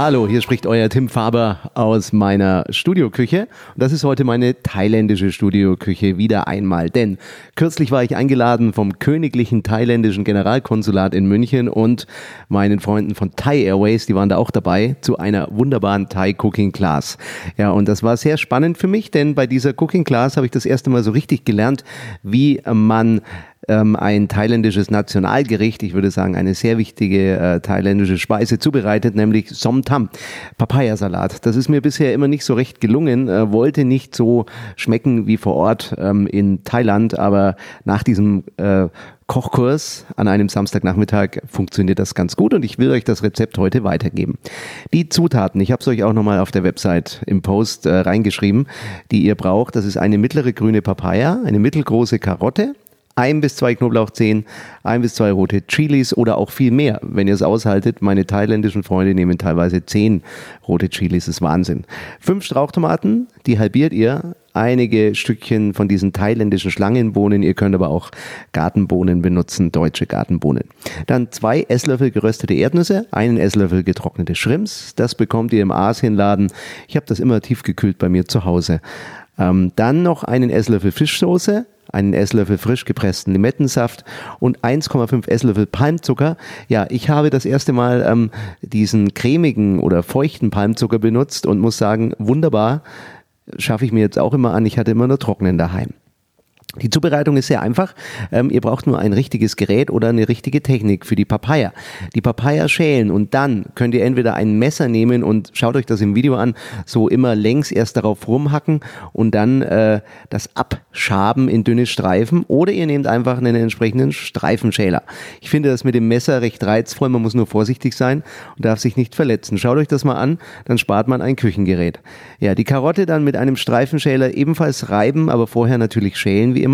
Hallo, hier spricht euer Tim Faber aus meiner Studioküche. Und das ist heute meine thailändische Studioküche wieder einmal. Denn kürzlich war ich eingeladen vom königlichen thailändischen Generalkonsulat in München und meinen Freunden von Thai Airways, die waren da auch dabei, zu einer wunderbaren Thai Cooking Class. Ja, und das war sehr spannend für mich, denn bei dieser Cooking Class habe ich das erste Mal so richtig gelernt, wie man ähm, ein thailändisches Nationalgericht, ich würde sagen eine sehr wichtige äh, thailändische Speise zubereitet, nämlich Som Tam, Papayasalat. Das ist mir bisher immer nicht so recht gelungen, äh, wollte nicht so schmecken wie vor Ort ähm, in Thailand, aber nach diesem äh, Kochkurs an einem Samstagnachmittag funktioniert das ganz gut und ich will euch das Rezept heute weitergeben. Die Zutaten, ich habe es euch auch nochmal auf der Website im Post äh, reingeschrieben, die ihr braucht. Das ist eine mittlere grüne Papaya, eine mittelgroße Karotte, ein bis zwei Knoblauchzehen, ein bis zwei rote Chilis oder auch viel mehr, wenn ihr es aushaltet. Meine thailändischen Freunde nehmen teilweise zehn rote Chilis, das ist Wahnsinn. Fünf Strauchtomaten, die halbiert ihr. Einige Stückchen von diesen thailändischen Schlangenbohnen. Ihr könnt aber auch Gartenbohnen benutzen, deutsche Gartenbohnen. Dann zwei Esslöffel geröstete Erdnüsse, einen Esslöffel getrocknete Shrimps. Das bekommt ihr im Asienladen. Ich habe das immer tiefgekühlt bei mir zu Hause. Ähm, dann noch einen Esslöffel Fischsoße, einen Esslöffel frisch gepressten Limettensaft und 1,5 Esslöffel Palmzucker. Ja, ich habe das erste Mal ähm, diesen cremigen oder feuchten Palmzucker benutzt und muss sagen, wunderbar, schaffe ich mir jetzt auch immer an. Ich hatte immer nur trockenen daheim. Die Zubereitung ist sehr einfach. Ähm, ihr braucht nur ein richtiges Gerät oder eine richtige Technik für die Papaya. Die Papaya schälen und dann könnt ihr entweder ein Messer nehmen und schaut euch das im Video an, so immer längs erst darauf rumhacken und dann äh, das abschaben in dünne Streifen oder ihr nehmt einfach einen entsprechenden Streifenschäler. Ich finde das mit dem Messer recht reizvoll, man muss nur vorsichtig sein und darf sich nicht verletzen. Schaut euch das mal an, dann spart man ein Küchengerät. Ja, die Karotte dann mit einem Streifenschäler ebenfalls reiben, aber vorher natürlich schälen wie immer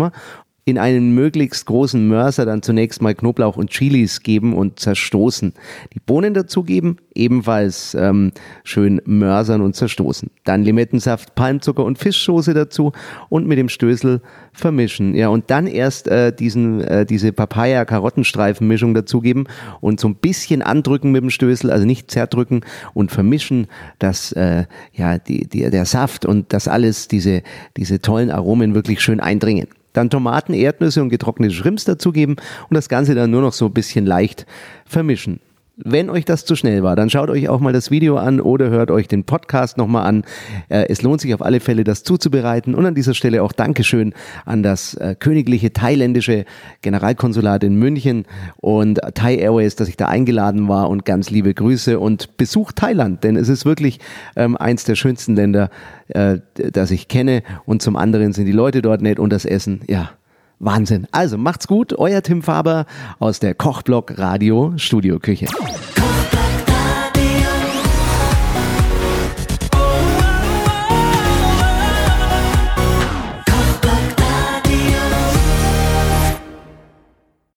in einen möglichst großen Mörser dann zunächst mal Knoblauch und Chilis geben und zerstoßen. Die Bohnen dazugeben, ebenfalls ähm, schön mörsern und zerstoßen. Dann Limettensaft, Palmzucker und Fischsoße dazu und mit dem Stößel vermischen. Ja, und dann erst äh, diesen, äh, diese Papaya-Karottenstreifen-Mischung dazugeben und so ein bisschen andrücken mit dem Stößel, also nicht zerdrücken und vermischen, dass äh, ja, die, die, der Saft und das alles, diese, diese tollen Aromen wirklich schön eindringen. Dann Tomaten, Erdnüsse und getrocknete Shrimps dazugeben und das Ganze dann nur noch so ein bisschen leicht vermischen. Wenn euch das zu schnell war, dann schaut euch auch mal das Video an oder hört euch den Podcast nochmal an. Äh, es lohnt sich auf alle Fälle, das zuzubereiten. Und an dieser Stelle auch Dankeschön an das äh, königliche thailändische Generalkonsulat in München und Thai Airways, dass ich da eingeladen war und ganz liebe Grüße und besucht Thailand, denn es ist wirklich ähm, eins der schönsten Länder, äh, das ich kenne. Und zum anderen sind die Leute dort nett und das Essen, ja, Wahnsinn. Also macht's gut, euer Tim Faber aus der Kochblock Radio Studioküche.